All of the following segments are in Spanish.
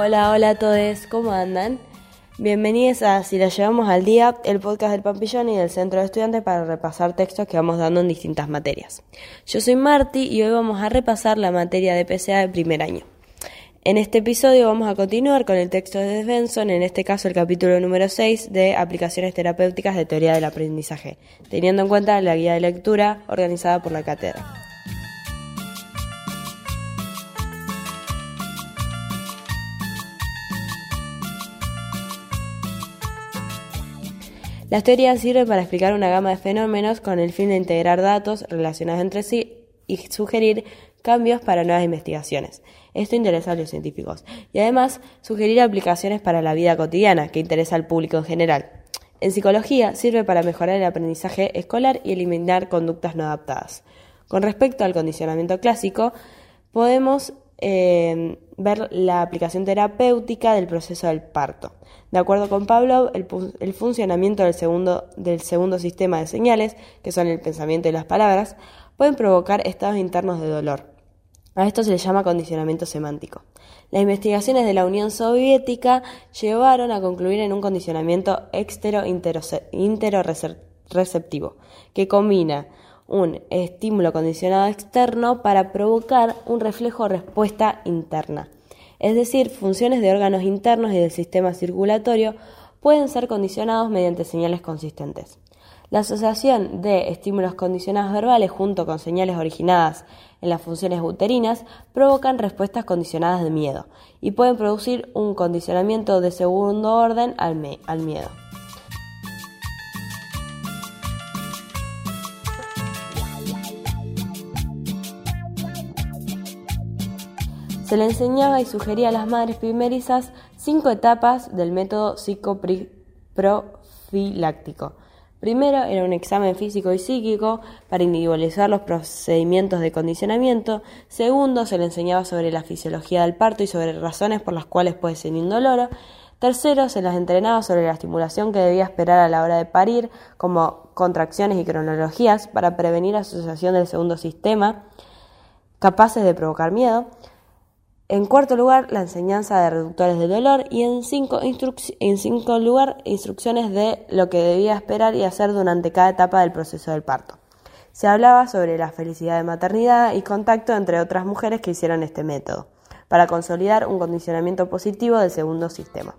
Hola, hola a todos, ¿cómo andan? Bienvenidos a Si la llevamos al día, el podcast del Pampillón y del Centro de Estudiantes para repasar textos que vamos dando en distintas materias. Yo soy Marti y hoy vamos a repasar la materia de PCA de primer año. En este episodio vamos a continuar con el texto de Svensson, en este caso el capítulo número 6 de Aplicaciones terapéuticas de teoría del aprendizaje, teniendo en cuenta la guía de lectura organizada por la cátedra. Las teorías sirven para explicar una gama de fenómenos con el fin de integrar datos relacionados entre sí y sugerir cambios para nuevas investigaciones. Esto interesa a los científicos y además sugerir aplicaciones para la vida cotidiana que interesa al público en general. En psicología sirve para mejorar el aprendizaje escolar y eliminar conductas no adaptadas. Con respecto al condicionamiento clásico, podemos eh, ver la aplicación terapéutica del proceso del parto. De acuerdo con Pavlov, el, funcionamiento del segundo, del segundo sistema de señales, que son el pensamiento y las palabras, pueden provocar estados internos de dolor. A esto se le llama condicionamiento semántico. Las investigaciones de la Unión Soviética llevaron a concluir en un condicionamiento extero-interoreceptivo, que combina un estímulo condicionado externo para provocar un reflejo respuesta interna. Es decir, funciones de órganos internos y del sistema circulatorio pueden ser condicionados mediante señales consistentes. La asociación de estímulos condicionados verbales junto con señales originadas en las funciones uterinas provocan respuestas condicionadas de miedo y pueden producir un condicionamiento de segundo orden al, miedo. Se le enseñaba y sugería a las madres primerizas cinco etapas del método psicoprofiláctico Primero era un examen físico y psíquico para individualizar los procedimientos de condicionamiento. Segundo, se le enseñaba sobre la fisiología del parto y sobre razones por las cuales puede ser indoloro. Tercero, se las entrenaba sobre la estimulación que debía esperar a la hora de parir, como contracciones y cronologías, para prevenir asociación del segundo sistema, capaces de provocar miedo. En cuarto lugar, la enseñanza de reductores de dolor y en cinco, en cinco lugar, instrucciones de lo que debía esperar y hacer durante cada etapa del proceso del parto. Se hablaba sobre la felicidad de maternidad y contacto entre otras mujeres que hicieron este método, para consolidar un condicionamiento positivo del segundo sistema.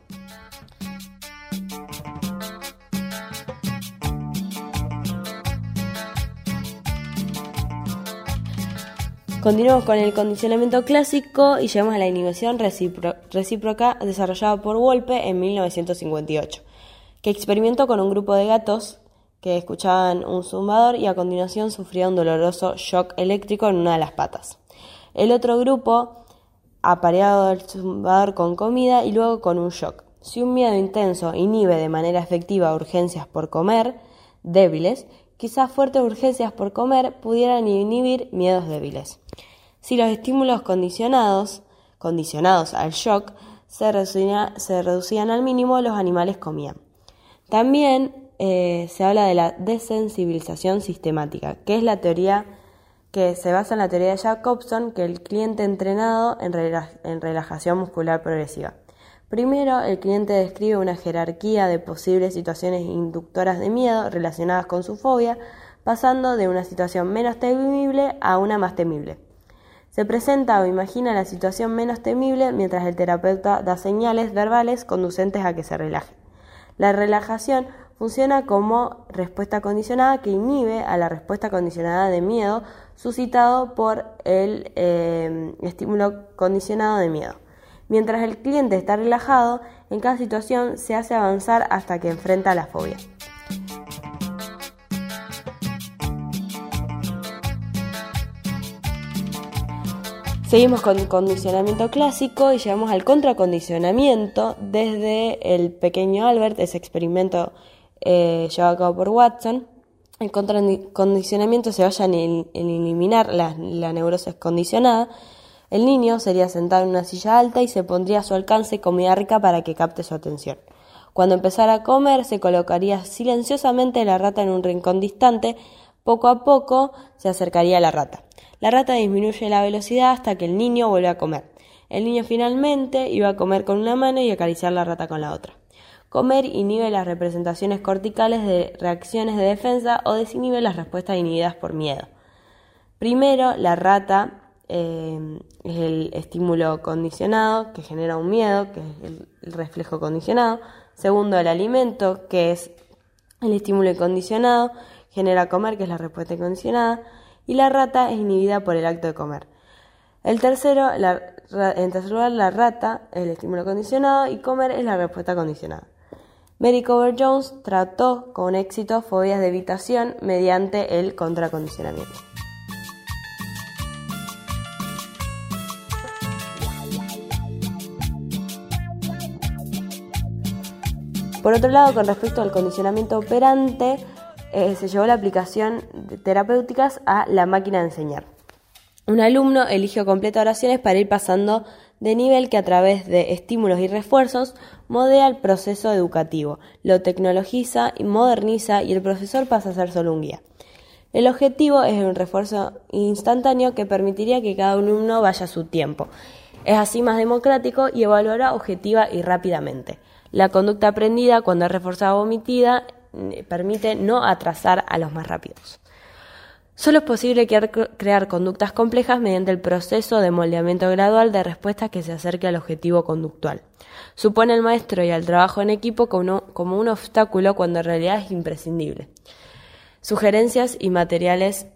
Continuamos con el condicionamiento clásico y llegamos a la inhibición recíproca desarrollada por Wolpe en 1958, que experimentó con un grupo de gatos que escuchaban un zumbador y a continuación sufría un doloroso shock eléctrico en una de las patas. El otro grupo apareado el zumbador con comida y luego con un shock. Si un miedo intenso inhibe de manera efectiva urgencias por comer débiles, quizás fuertes urgencias por comer pudieran inhibir miedos débiles. Si los estímulos condicionados, condicionados al shock, se, reducían, al mínimo, los animales comían. También eh, se habla de la desensibilización sistemática, que es la teoría que se basa en la teoría de Jacobson, que el cliente entrenado en relajación muscular progresiva. Primero, el cliente describe una jerarquía de posibles situaciones inductoras de miedo relacionadas con su fobia, pasando de una situación menos temible a una más temible. Se presenta o imagina la situación menos temible mientras el terapeuta da señales verbales conducentes a que se relaje. La relajación funciona como respuesta condicionada que inhibe a la respuesta condicionada de miedo suscitado por el eh, estímulo condicionado de miedo. Mientras el cliente está relajado, en cada situación se hace avanzar hasta que enfrenta la fobia. Seguimos con condicionamiento clásico y llegamos al contracondicionamiento desde el pequeño Albert, ese experimento eh, llevado a cabo por Watson. El contracondicionamiento se basa en, eliminar la neurosis condicionada el niño sería sentado en una silla alta y se pondría a su alcance comida rica para que capte su atención. Cuando empezara a comer, se colocaría silenciosamente la rata en un rincón distante. Poco a poco se acercaría a la rata. La rata disminuye la velocidad hasta que el niño vuelve a comer. El niño finalmente iba a comer con una mano y acariciar la rata con la otra. Comer inhibe las representaciones corticales de reacciones de defensa o desinhibe las respuestas inhibidas por miedo. Primero, la rata eh, es el estímulo condicionado que genera un miedo, que es el reflejo condicionado. Segundo, el alimento, que es el estímulo incondicionado, genera comer, que es la respuesta incondicionada. Y la rata es inhibida por el acto de comer. El tercero, en tercer lugar, la rata, el estímulo condicionado, y comer es la respuesta condicionada. Mary Cover Jones trató con éxito fobias de evitación mediante el contracondicionamiento. Por otro lado, con respecto al condicionamiento operante, eh, se llevó la aplicación de terapéuticas a la máquina de enseñar. Un alumno elige o completa oraciones para ir pasando de nivel que a través de estímulos y refuerzos modela el proceso educativo, lo tecnologiza y moderniza y el profesor pasa a ser solo un guía. El objetivo es un refuerzo instantáneo que permitiría que cada alumno vaya a su tiempo. Es así más democrático y evaluará objetiva y rápidamente. La conducta aprendida, cuando es reforzada o omitida, eh, permite no atrasar a los más rápidos. Solo es posible crear conductas complejas mediante el proceso de moldeamiento gradual de respuestas que se acerque al objetivo conductual. Supone al maestro y al trabajo en equipo como, un obstáculo cuando en realidad es imprescindible. Sugerencias y materiales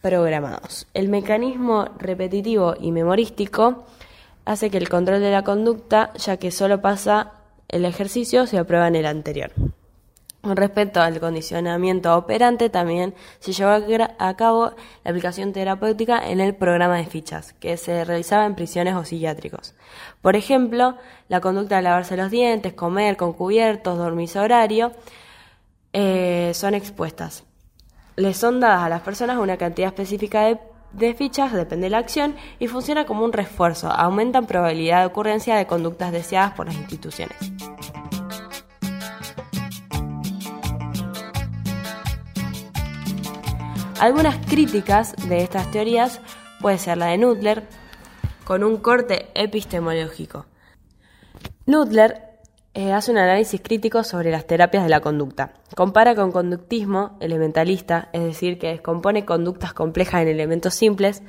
programados. El mecanismo repetitivo y memorístico hace que el control de la conducta, ya que solo pasa el ejercicio, se aprueba en el anterior. Con respecto al condicionamiento operante, también se llevó a cabo la aplicación terapéutica en el programa de fichas, que se realizaba en prisiones o psiquiátricos. Por ejemplo, la conducta de lavarse los dientes, comer con cubiertos, dormir horario, eh, son expuestas. Les son dadas a las personas una cantidad específica de, de fichas, depende de la acción, y funciona como un refuerzo, aumentan probabilidad de ocurrencia de conductas deseadas por las instituciones. Algunas críticas de estas teorías puede ser la de Nutler, con un corte epistemológico. Nutler eh, hace un análisis crítico sobre las terapias de la conducta. Compara con conductismo elementalista, es decir, que descompone conductas complejas en elementos simples,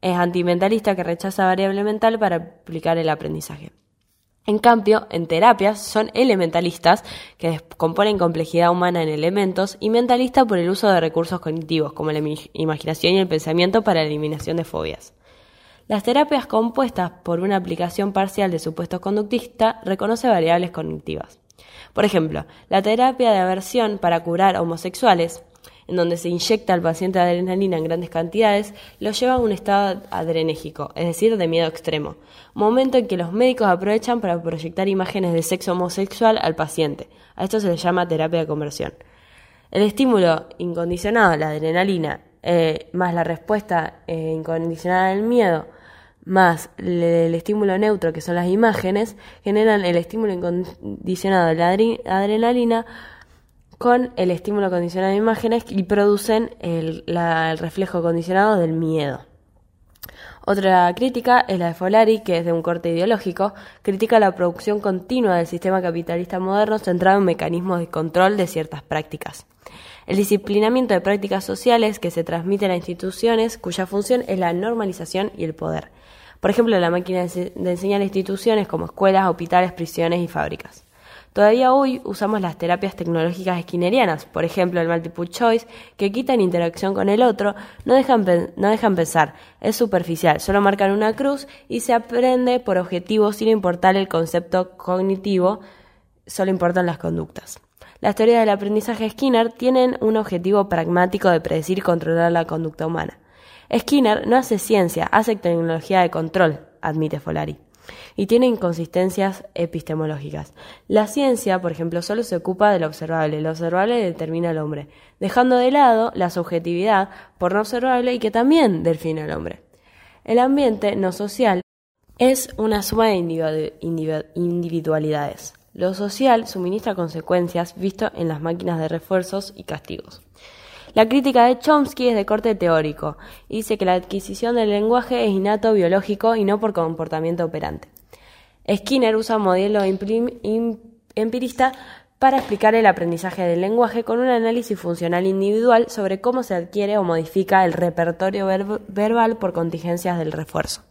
es antimentalista que rechaza variable mental para aplicar el aprendizaje. En cambio, en terapias son elementalistas, que componen complejidad humana en elementos, y mentalistas por el uso de recursos cognitivos, como la imaginación y el pensamiento para la eliminación de fobias. Las terapias compuestas por una aplicación parcial de supuestos conductistas reconoce variables cognitivas. Por ejemplo, la terapia de aversión para curar homosexuales en donde se inyecta al paciente adrenalina en grandes cantidades, lo lleva a un estado adrenégico, es decir, de miedo extremo, momento en que los médicos aprovechan para proyectar imágenes de sexo homosexual al paciente. A esto se le llama terapia de conversión. El estímulo incondicionado, la adrenalina, eh, más la respuesta eh, incondicionada del miedo, más el, estímulo neutro, que son las imágenes, generan el estímulo incondicionado de la adrenalina con el estímulo condicionado de imágenes y producen el, reflejo condicionado del miedo. Otra crítica es la de Folari, que es de un corte ideológico, critica la producción continua del sistema capitalista moderno centrado en mecanismos de control de ciertas prácticas. El disciplinamiento de prácticas sociales que se transmiten a instituciones cuya función es la normalización y el poder. Por ejemplo, la máquina de enseñar instituciones como escuelas, hospitales, prisiones y fábricas. Todavía hoy usamos las terapias tecnológicas esquinerianas, por ejemplo el multiple choice, que quitan interacción con el otro, no dejan, no dejan pensar, es superficial, solo marcan una cruz y se aprende por objetivo sin importar el concepto cognitivo, solo importan las conductas. Las teorías del aprendizaje Skinner tienen un objetivo pragmático de predecir y controlar la conducta humana. Skinner no hace ciencia, hace tecnología de control, admite Folari y tiene inconsistencias epistemológicas. La ciencia, por ejemplo, solo se ocupa de lo observable, lo observable determina al hombre, dejando de lado la subjetividad por no observable y que también define al hombre. El ambiente no social es una suma de individualidades. Lo social suministra consecuencias visto en las máquinas de refuerzos y castigos. La crítica de Chomsky es de corte teórico. Dice que la adquisición del lenguaje es innato, biológico y no por comportamiento operante. Skinner usa un modelo empirista para explicar el aprendizaje del lenguaje con un análisis funcional individual sobre cómo se adquiere o modifica el repertorio verbal por contingencias del refuerzo.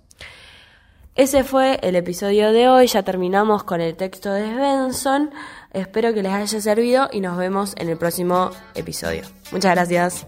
Ese fue el episodio de hoy, ya terminamos con el texto de Benson. Espero que les haya servido y nos vemos en el próximo episodio. Muchas gracias.